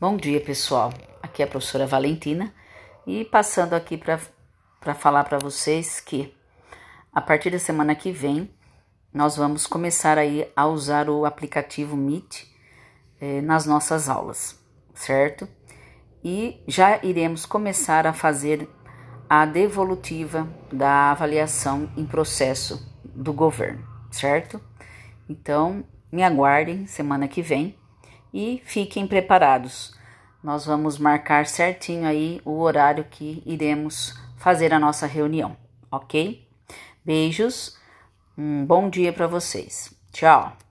Bom dia, pessoal. Aqui é a professora Valentina e passando aqui para falar para vocês que a partir da semana que vem nós vamos começar aí a usar o aplicativo Meet eh, nas nossas aulas, certo? E já iremos começar a fazer a devolutiva da avaliação em processo do governo, certo? Então, me aguardem semana que vem e fiquem preparados. Nós vamos marcar certinho aí o horário que iremos fazer a nossa reunião, ok? Beijos, um bom dia para vocês. Tchau.